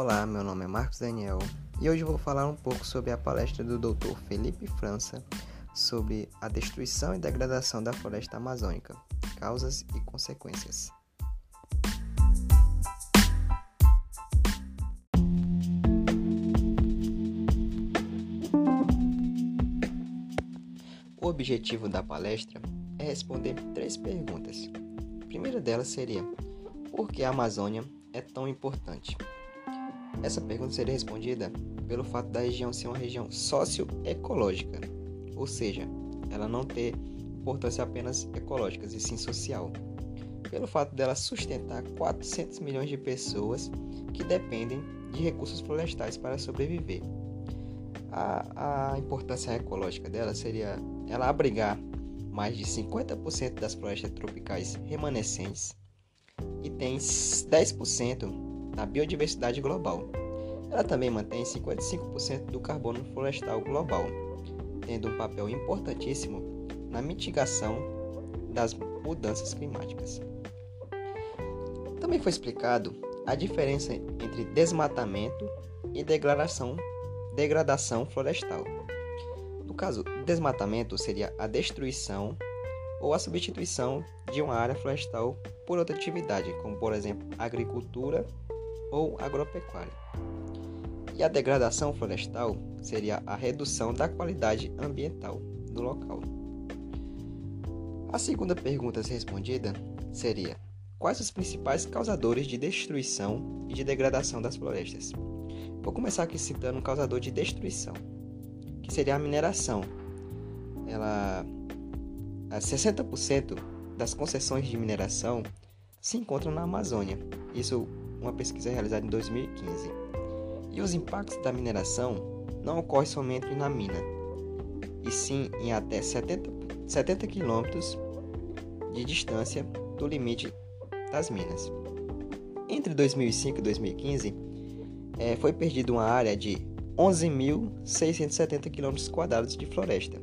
Olá, meu nome é Marcos Daniel e hoje vou falar um pouco sobre a palestra do Dr. Felipe França sobre a destruição e degradação da floresta amazônica, causas e consequências. O objetivo da palestra é responder três perguntas. A primeira delas seria: por que a Amazônia é tão importante? Essa pergunta seria respondida pelo fato da região ser uma região socioecológica, ou seja, ela não ter importância apenas ecológica, e sim social. Pelo fato dela sustentar 400 milhões de pessoas que dependem de recursos florestais para sobreviver. A, a importância ecológica dela seria ela abrigar mais de 50% das florestas tropicais remanescentes e tem 10% na biodiversidade global. Ela também mantém 55% do carbono florestal global, tendo um papel importantíssimo na mitigação das mudanças climáticas. Também foi explicado a diferença entre desmatamento e degradação, degradação florestal. No caso, desmatamento seria a destruição ou a substituição de uma área florestal por outra atividade, como por exemplo agricultura ou agropecuária. E a degradação florestal seria a redução da qualidade ambiental do local. A segunda pergunta respondida seria: quais os principais causadores de destruição e de degradação das florestas? Vou começar aqui citando um causador de destruição, que seria a mineração. Ela 60% das concessões de mineração se encontram na Amazônia. Isso uma pesquisa realizada em 2015. E os impactos da mineração não ocorrem somente na mina, e sim em até 70, 70 quilômetros de distância do limite das minas. Entre 2005 e 2015, é, foi perdida uma área de 11.670 km de floresta.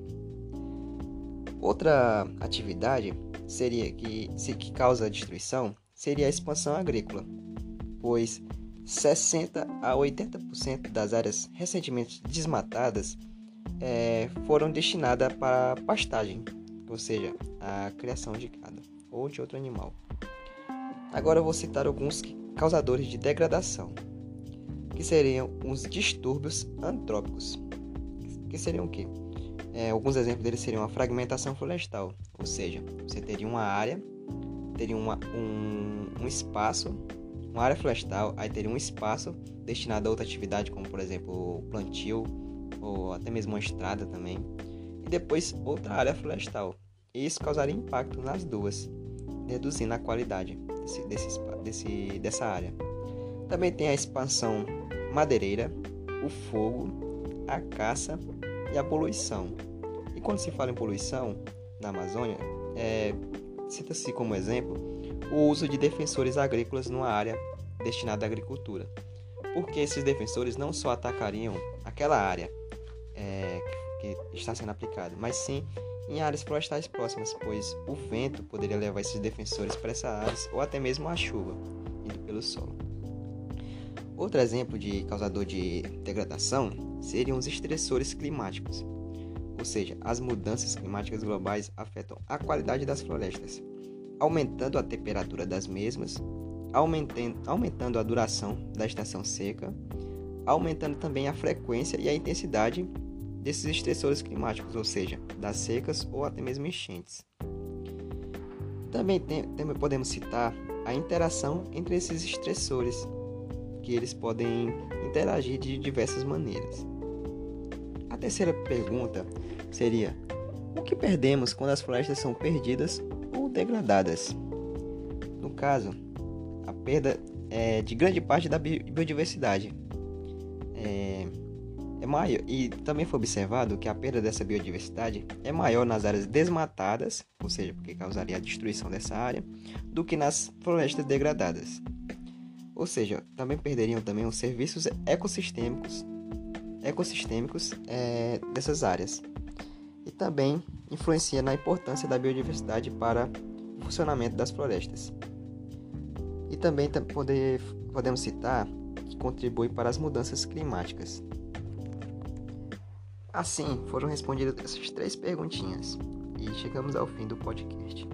Outra atividade seria que, que causa destruição seria a expansão agrícola, pois 60 a 80% das áreas recentemente desmatadas é, foram destinadas para pastagem, ou seja, a criação de gado ou de outro animal. Agora vou citar alguns causadores de degradação, que seriam os distúrbios antrópicos, que seriam o quê? É, alguns exemplos deles seriam a fragmentação florestal, ou seja, você teria uma área, teria uma, um, um espaço uma área florestal, aí teria um espaço destinado a outra atividade, como por exemplo plantio ou até mesmo uma estrada também, e depois outra área florestal. E isso causaria impacto nas duas, reduzindo a qualidade desse, desse, desse, dessa área. Também tem a expansão madeireira, o fogo, a caça e a poluição. E quando se fala em poluição na Amazônia, é, cita-se como exemplo o uso de defensores agrícolas numa área destinada à agricultura, porque esses defensores não só atacariam aquela área é, que está sendo aplicada, mas sim em áreas florestais próximas, pois o vento poderia levar esses defensores para essas áreas ou até mesmo a chuva indo pelo solo. Outro exemplo de causador de degradação seriam os estressores climáticos, ou seja, as mudanças climáticas globais afetam a qualidade das florestas, aumentando a temperatura das mesmas, aumentando, a duração da estação seca, aumentando também a frequência e a intensidade desses estressores climáticos, ou seja, das secas ou até mesmo enchentes. Também, tem, também podemos citar a interação entre esses estressores, que eles podem interagir de diversas maneiras. A terceira pergunta seria: o que perdemos quando as florestas são perdidas degradadas. No caso, a perda é, de grande parte da biodiversidade é, é maior e também foi observado que a perda dessa biodiversidade é maior nas áreas desmatadas, ou seja, porque causaria a destruição dessa área, do que nas florestas degradadas. Ou seja, também perderiam também os serviços ecossistêmicos, ecossistêmicos é, dessas áreas e também influencia na importância da biodiversidade para o funcionamento das florestas. E também poder, podemos citar que contribui para as mudanças climáticas. Assim, foram respondidas essas três perguntinhas e chegamos ao fim do podcast.